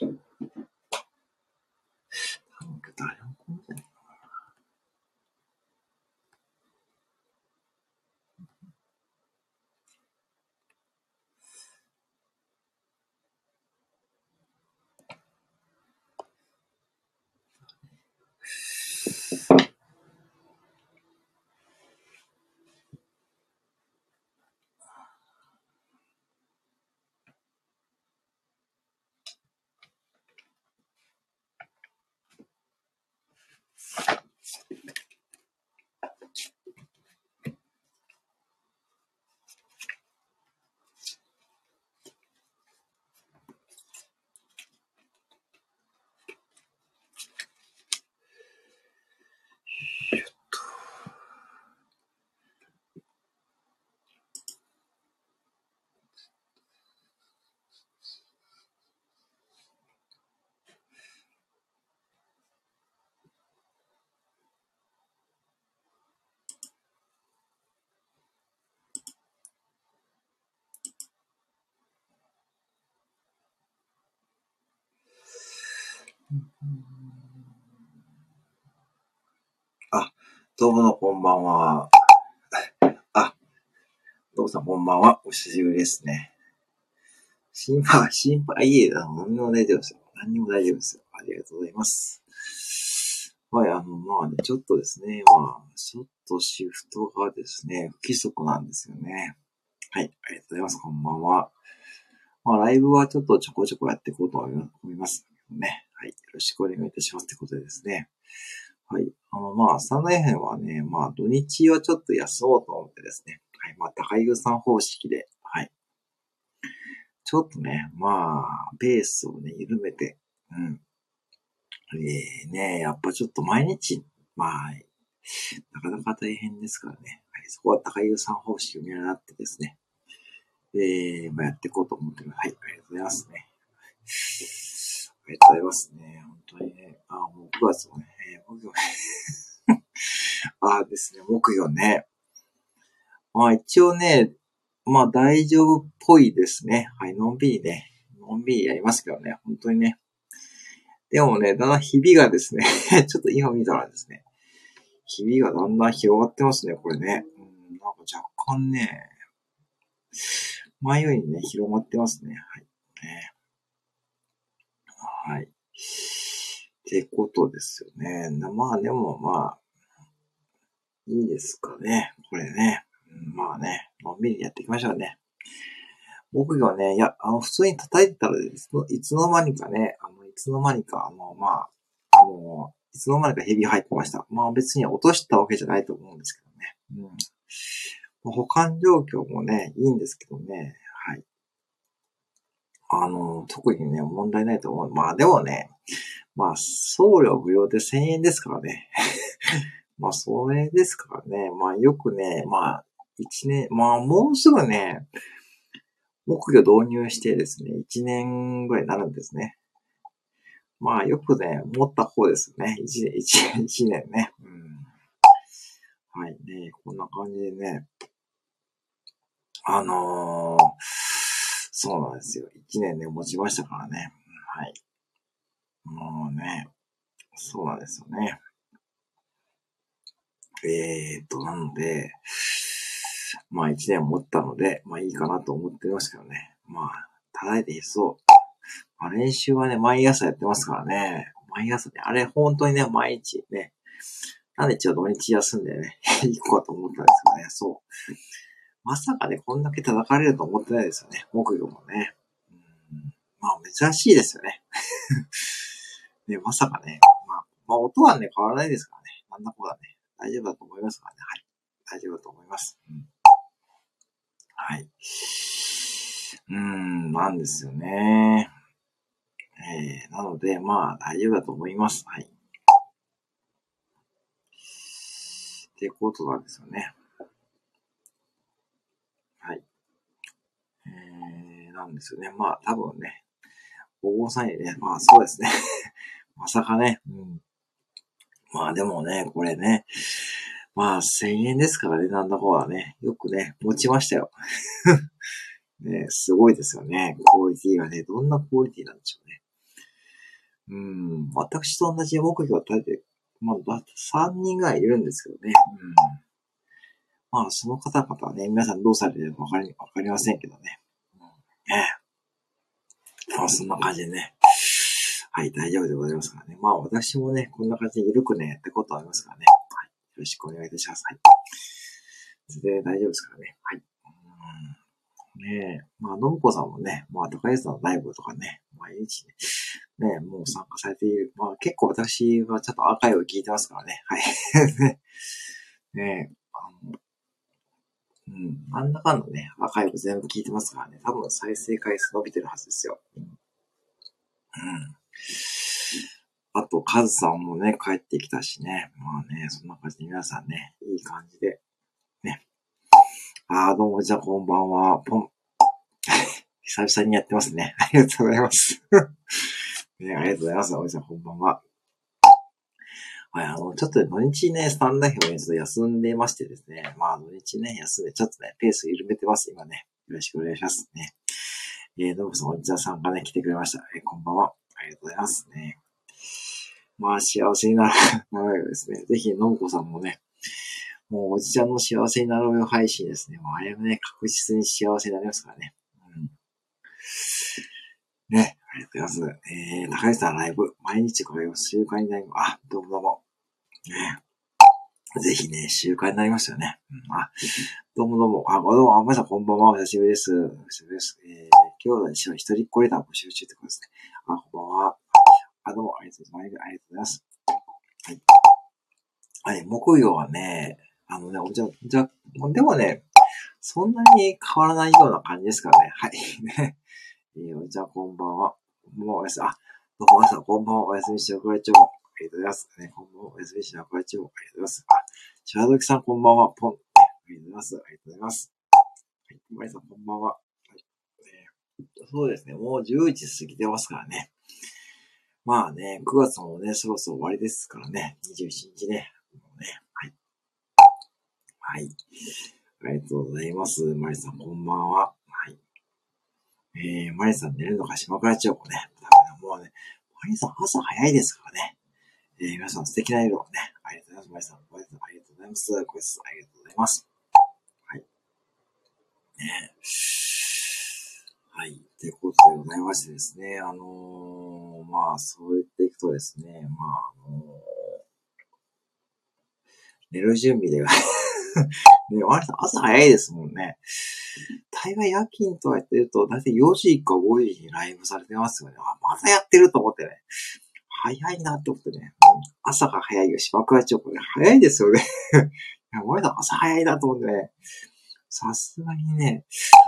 多あ、どうもこんばんは。あ、どうもさんこんばんは。お久しぶりですね。心配、心配、いえ、何も大丈夫ですよ。何にも大丈夫ですよ。ありがとうございます。はい、あの、まあね、ちょっとですね、まあ、ちょっとシフトがですね、不規則なんですよね。はい、ありがとうございます。こんばんは。まあ、ライブはちょっとちょこちょこやっていこうと思いますね。はい、よろしくお願いいたしますってことでですね。はい。あの、まあ、三大編はね、まあ、土日はちょっと休もうと思ってですね。はい。まあ、高井さん方式で、はい。ちょっとね、まあ、ペースをね、緩めて、うん。えー、ね、やっぱちょっと毎日、まあ、なかなか大変ですからね。はい。そこは高井さん方式を見習ってですね。えー、まあ、やっていこうと思ってます。はい。ありがとうございますね。ありがとうございますね。本当にね。あ、もう9月もね、えー、木曜 あですね、木曜ね。まあ一応ね、まあ大丈夫っぽいですね。はい、のんびりね、のんびりやりますけどね、本当にね。でもね、だんだん日々がですね、ちょっと今見たらですね、日々がだんだん広がってますね、これね。うん、なんか若干ね、前よりね、広がってますね。はい。ねはい。ってことですよね。まあでもまあ、いいですかね。これね。まあね、のんびりやっていきましょうね。僕がね、いや、あの、普通に叩いてたらいつの、いつの間にかね、あの、いつの間にか、あの、まあ、あの、いつの間にかヘビ入ってました。まあ別に落としたわけじゃないと思うんですけどね。うん。保管状況もね、いいんですけどね。はい。あの、特にね、問題ないと思う。まあでもね、まあ、送料無料で1000円ですからね。まあ、それですからね。まあ、よくね、まあ、1年、まあ、もうすぐね、木魚導入してですね、1年ぐらいになるんですね。まあ、よくね、持った方ですね。1年、1年、1年ね。うん。はいね、こんな感じでね。あのー、そうなんですよ。1年ね、持ちましたからね。はい。もうね、そうなんですよね。えーと、なので、まあ一年持ったので、まあいいかなと思ってますけどね。まあ、叩いていいそう。まあ練習はね、毎朝やってますからね。毎朝ね、あれ本当にね、毎日ね。なんで一応土日休んでね、行こうと思ったんですよね。そう。まさかね、こんだけ叩かれると思ってないですよね。木魚もね。うんまあ珍しいですよね。ね、まさかね。まあ、まあ音はね、変わらないですからね。なんだこだね。大丈夫だと思いますからね。はい。大丈夫だと思います。うん、はい。うーん、なんですよね。えー、なので、まあ、大丈夫だと思います。はい。ってことなんですよね。はい。えー、なんですよね。まあ、多分ね、お坊さんにね、まあ、そうですね。まさかね、うん。まあでもね、これね、まあ1000円ですからね、なんだこうだね。よくね、持ちましたよ。ね、すごいですよね。クオリティがね、どんなクオリティなんでしょうね。うん、私と同じ目標を立てて、まあ、3人ぐらいいるんですけどね。うん。まあ、その方々はね、皆さんどうされてるかわかり、わかりませんけどね。うん、ねまあ、そんな感じでね。はい、大丈夫でございますからね。まあ、私もね、こんな感じで緩くね、やってことありますからね。はい。よろしくお願いいたします。はい。それで大丈夫ですからね。はい。うんねえ。まあ、のぶこさんもね、まあ、高安さんのライブとかね、毎日ね、ね、もう参加されている。まあ、結構私はちょっとアーカイブ聞いてますからね。はい。ねえ、あの、うん、なんだかんだね、アーカイブ全部聞いてますからね、多分再生回数伸びてるはずですよ。うん。うん、あと、カズさんもね、帰ってきたしね。まあね、そんな感じで皆さんね、いい感じで、ね。あー、どうも、じゃあこんばんは。ポン。久々にやってますね。ありがとうございます。ね、ありがとうございます。おじさん、こんばんは。はい、あの、ちょっと土日ね、スタンダー表にちょっと休んでましてですね。まあ、土日ね、休んで、ちょっとね、ペース緩めてます、今ね。よろしくお願いしますね。えー、ノブさん、おじさんがね、来てくれました。えー、こんばんは。ありがとうございますね。まあ、幸せになる、なるよですね。ぜひ、のぶこさんもね、もうおじちゃんの幸せになろうよ配信ですね。もうあれもね、確実に幸せになりますからね。うん。ね、ありがとうございます。えー、高橋さんライブ、毎日これを習慣になります。あ、どうもどうも。ね。ぜひね、習慣になりましたよね。うん、あ、どうもどうも。あ、どうも、あ、まさこんばんは。お久しぶりです。お久しぶりです。えー、兄弟一緒一人っ子レター募集中ってことですね。あ、こんばんは。あ、どうも、ありがとうございます。ありがとうございます。はい。はい、木曜はね、あのね、おじゃ、じゃ、でもね、そんなに変わらないような感じですからね。はい。ね。えー、じゃ、こんばんは。こんばんは、おやすみ。あ、どうも、皆さん、こんばんは。おやすみしておくれちゃう。ありがとうございます。ね、こんばんは。おやすみしておくれちゃう。ありがとうございます。あ、チャードキさん、こんばんは。ポン。ありがとうございます。ありがとうございます。はい、皆さん、こんばんは。はい。えー、そうですね、もう10時過ぎてますからね。まあね、9月もね、そろそろ終わりですからね。21日ね。もうね、はい。はい。ありがとうございます。マリさん、こんばんは。えー、マリさん寝るのか島倉千代子ね。もうね、マリさん朝早いですからね。えー、皆さん素敵な夜をね。ありがとうございます。マリさん、ありがとうございます。ご挨拶ありがとうございます。はい。ねはい。ということでございましてですね。あのー、まあ、そう言っていくとですね、まあ、あのー、寝る準備では ね、割と朝早いですもんね。大概夜勤とかやってると、だいたい4時か5時にライブされてますよね。あ、まだやってると思ってね。早いなって思ってね。朝が早いよ、芝倉町これ早いですよね。いや、割と朝早いなと思ってね。さすがにね、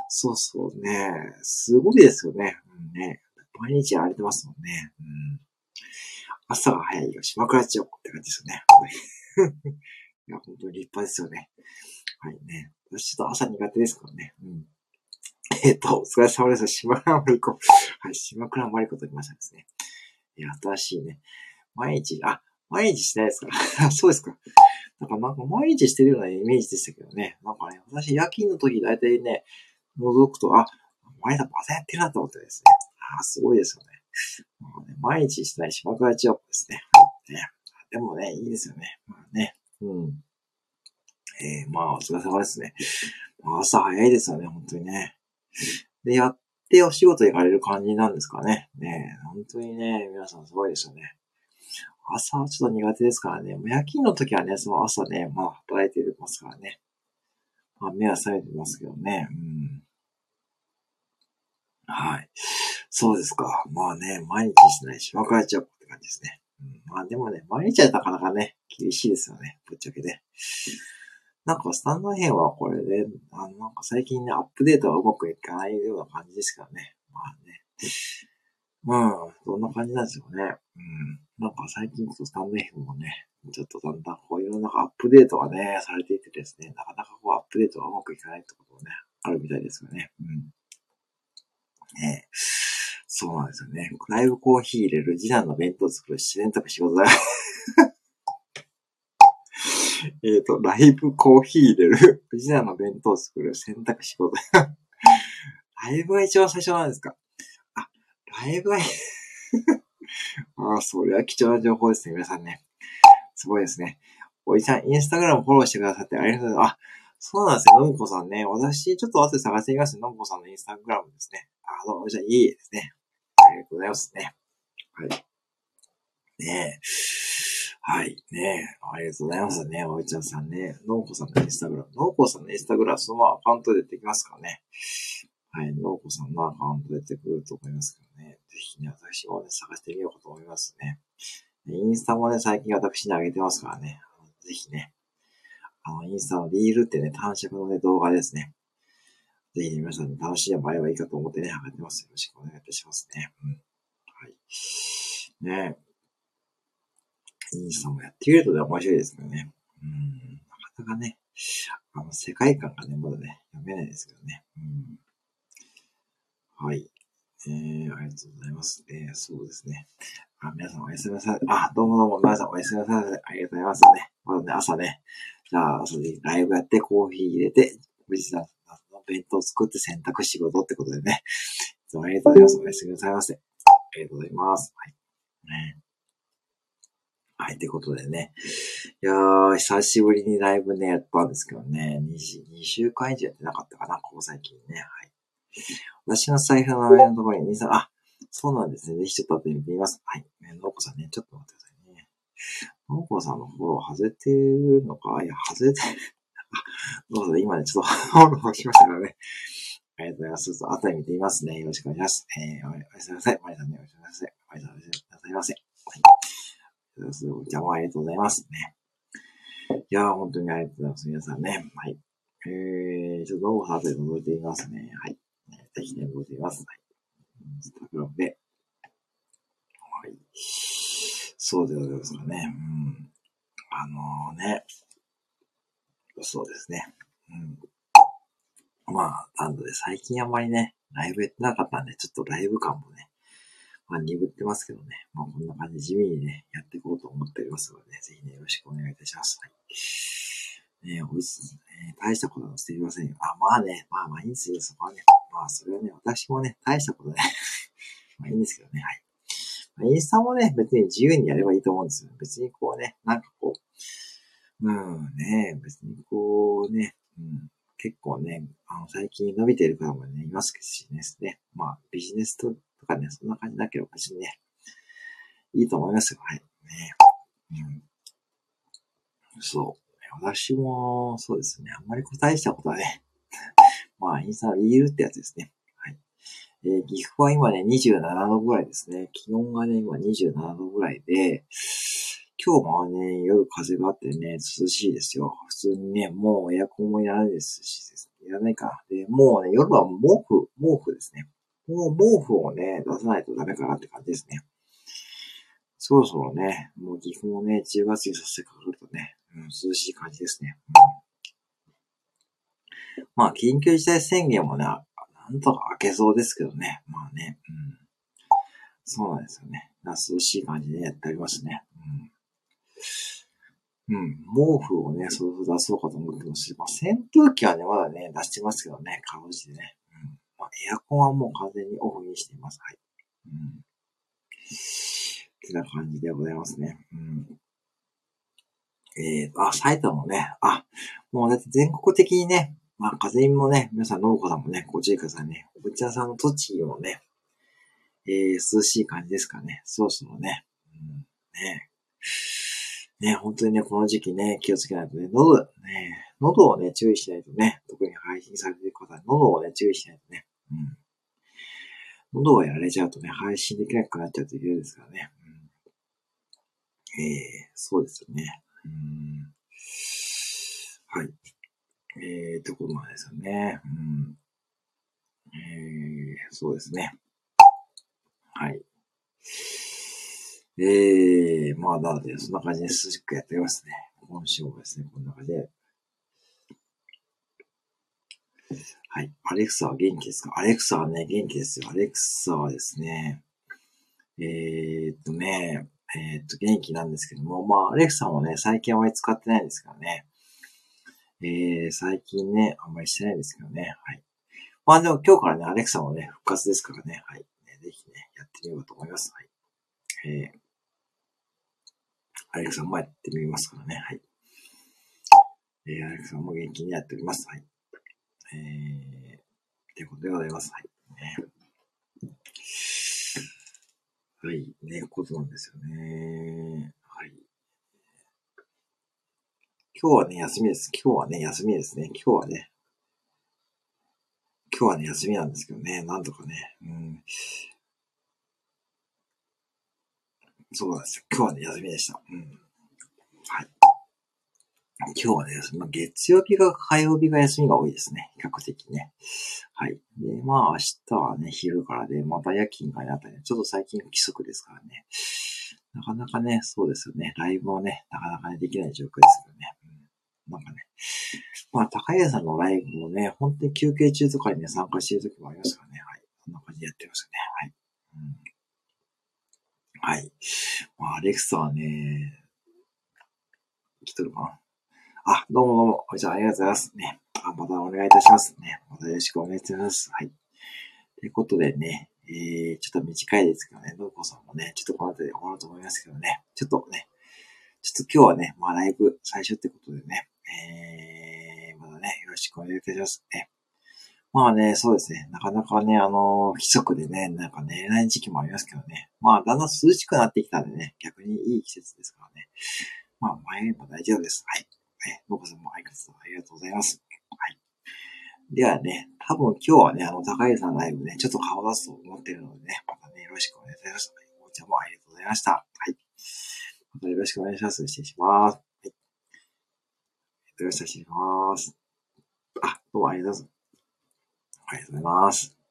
そうそうね、すごいですよね。うんね。毎日やれてますもんね。うん、朝が早いよ、島倉千代子って感じですよね。や、本当に立派ですよね。はいね。私ちょっと朝苦手ですからね。うん。えっ、ー、と、お疲れ様です。島倉まりこ。はい、島倉まりこと言いましたですね。いや、新しいね。毎日、あ、毎日しないですか？そうですか。なんか、なんか毎日してるようなイメージでしたけどね。なんかね、私夜勤の時大体ね、覗くと、あ、前田またやってるなと思ってですね。あ、すごいですよね。ね毎日してない島倉千代子ですね。ねでもね、いいですよね。まあね。うん。えー、まあ、お疲れ様ですね。朝早いですよね、本当にね。で、やってお仕事行かれる感じなんですかね。ね本当にね、皆さんすごいですよね。朝はちょっと苦手ですからね。もう夜勤の時はね、その朝ね、まあ働いてますからね。まあ目は覚めてますけどね。うん。はい。そうですか。まあね、毎日しないし、別れちゃうって感じですね。まあでもね、毎日はなかなかね、厳しいですよね。ぶっちゃけね。なんかスタンド編はこれで、あの、なんか最近ね、アップデートはうまくいかないような感じですからね。まあね。うん、そんな感じなんですよね。うん。なんか最近こそスタンド編もね、ちょっとだんだんこういろんなアップデートがね、されていてですね、なかなかこうアップデートがうまくいかないってこともね、あるみたいですよね。うん。ねそうなんですよね。ライブコーヒー入れる、次男の弁当作る、自然とか仕事だ。えっと、ライブコーヒー入れる、次男の弁当作る、選択仕事。ライブが一番最初なんですか？あ、ライブが ああ、それは貴重な情報ですね、皆さんね。すごいですね。おじさん、インスタグラムフォローしてくださってありがとうございます。あ、そうなんですよ、のむこさんね。私、ちょっと後で探してみますねのむこさんのインスタグラムですね。あ、どうも、じゃあ、いいですね。ありがとうございますね。はい。ねえ。はい。ねえ。ありがとうございますね。おいちゃんさんね。のうこさんのインスタグラム。のうこさんのインスタグラム、そのままアカウントでできますからね。はい。のうこさんのアカウント出てくると思いますけどね。ぜひね、私もね、探してみようかと思いますね。インスタもね、最近私に上げてますからね。ぜひね。あの、インスタのリールってね、短尺のね、動画ですね。ぜひ、皆さんに楽しんでもらえばいいかと思ってね、上げてます。よろしくお願いいたしますね。うん。はい。ねインスタもやってみるとね、面白いですけどね。うん。なかなかね、あの、世界観がね、まだね、読めないですけどね。うん。はい。えー、ありがとうございます。えー、そうですね。あ、皆さんおやすみなさい。あ、どうもどうも、皆さんおやすみなさい。ありがとうございますね。まだね、朝ね、じゃあ、朝でライブやって、コーヒー入れて、富士山弁当作って洗濯仕事ってことでね。いつもありがとうございます。おやすみなさいませ。ありがとうございます。はい。ね。はい、ってことでね。いやー、久しぶりにライブね、やったんですけどね。2, 2週間以上やってなかったかな、ここ最近ね。はい。私の財布の上のところに、兄さ、あ、そうなんですね。ぜひちょっと後で見てみます。はい。ね、のうこさんね、ちょっと待ってくださいね。のうこさんのフォロー外れてるのか？いや、外れてる。どうぞ、今ね、ちょっとフォローしましたからね。ありがとうございます。ちょっと後で見てみますね。よろしくお願いします。えー、おやすみなさい。マリさんね、おやすみなさい。マリさん、おやすみなさいませ。はい。すごい邪魔ありがとうございますね。いやー、本当にありがとうございます。皆さんね。はい。えー、ちょっとノーハートで覗いてみますね。はい。ぜひね、覗いてみます。はい。インスタグラムで。はい。そうでございますかね。うん。あのー、ね。そうですね。うん。まあ、なんで最近あんまりね、ライブやってなかったんで、ちょっとライブ感もね、まあ、鈍ってますけどね。まあ、こんな感じで地味にね、やっていこうと思っておりますので、ね、ぜひね、よろしくお願いいたします。はい。ねおいしいね。大したことはしていませんよ。あ、まあね、まあまあいいんですよ、そこはね。まあ、それはね、私もね、大したことね。まあいいんですけどね、はい。まあ、インスタもね、別に自由にやればいいと思うんですよ。別にこうね、なんかこう、うんね、別にこうね、うん、結構ね、あの、最近伸びている方もね、いますしね、まあ、ビジネスととかね、そんな感じだけど、別にね、いいと思いますよ。はい。ね。うん。そう。私も、そうですね。あんまり答えしたことはね。まあ、インスタのリールってやつですね。はい。えー、岐阜は今ね、27度ぐらいですね。気温がね、今27度ぐらいで、今日もね、夜風があってね、涼しいですよ。普通にね、もうエアコンもいらないですし、いらないか。で、もうね、夜は毛布、毛布ですね。もう毛布をね、出さないとダメかなって感じですね。そろそろね、もう岐阜もね、10月にさせてかかるとね、うん、涼しい感じですね。まあ、緊急事態宣言もね、なんとか開けそうですけどね。まあね、うん。そうなんですよね。涼しい感じでやっておりますね。うん。毛布をね、そろそろ出そうかと思ってますし、まあ、扇風機はね、まだね、出してますけどね、かろうじてね。うんまあ、エアコンはもう完全にオフにしています。はい。うん。ってな感じでございますね。うん。えーと、あ、埼玉もね、あ、もうだって全国的にね、まあ、風邪もね、皆さん農家さんもね、ご注意くださいね。おぶちゃさんの栃木もね、えー、涼しい感じですかね。そろそろね。うん、ね。ね、本当にね、この時期ね、気をつけないとね、喉、ね、喉をね、注意しないとね、特に配信されている方は喉をね、注意しないとね、うん。喉をやられちゃうとね、配信できなくなっちゃうと嫌ですからね。うん、ええー、そうですよね。うん。はい。ええー、ところなんですよね。うん。ええー、そうですね。はい。ええー、まあ、なので、そんな感じで涼しくやっておりますね。今週もですね、こんな感じではい。アレクサは元気ですか？アレクサはね、元気ですよ。アレクサはですね、えー、っとね、えー、っと、元気なんですけども、まあ、アレクサもね、最近あまり使ってないですからね。えー、最近ね、あんまりしてないんですけどね。はい。まあでも今日からね、アレクサもね、復活ですからね。はい。ねぜひね、やってみようと思います。はい。えー、アレクさんもやってみますからね。はい。えー、アレクさんも元気にやっております。はい。えー、ということでございます。はい。ね、はい。ね、ことなんですよね。はい。今日はね、休みです。今日はね、休みですね。今日はね、今日はね、休みなんですけどね、なんとかね、うん。そうなんですよ。今日はね、休みでした。うん。はい。今日はね、まあ、月曜日が火曜日が休みが多いですね。比較的ね。はい。で、まあ明日はね、昼からで、また夜勤がなったり、ちょっと最近規則ですからね。なかなかね、そうですよね。ライブをね、なかなかね、できない状況ですけどね。うん、なんかね。まあ、高谷さんのライブもね、本当に休憩中とかにね、参加している時もありますからね。はい。そんな感じでやってますよね。はい。はい。まあ、アレクサはね、来とるかなあ、どうもどうも。じゃあ、ありがとうございます。ね。あ、またお願いいたしますね。またよろしくお願いします。はい。ということでね、えー、ちょっと短いですけどね、どうこさんもね、ちょっとこの後で終わると思いますけどね、ちょっとね、ちょっと今日はね、まあライブ最初ってことでね、えー、まだね、よろしくお願いいたしますね。まあね、そうですね。なかなかね、あの、規則でね、なんか寝れない時期もありますけどね。まあ、だんだん涼しくなってきたんでね、逆にいい季節ですからね。まあ、前も大丈夫です。はい。ね、のこさんも相方ありがとうございます。はい。ではね、多分今日はね、あの、高井さんライブね、ちょっと顔出すと思ってるのでね、またね、よろしくお願いします。お茶もありがとうございました。はい。またよろしくお願いします。失礼します。はい。よろしくお願いします。あ、どうもありがとうございます。ありがとうございます。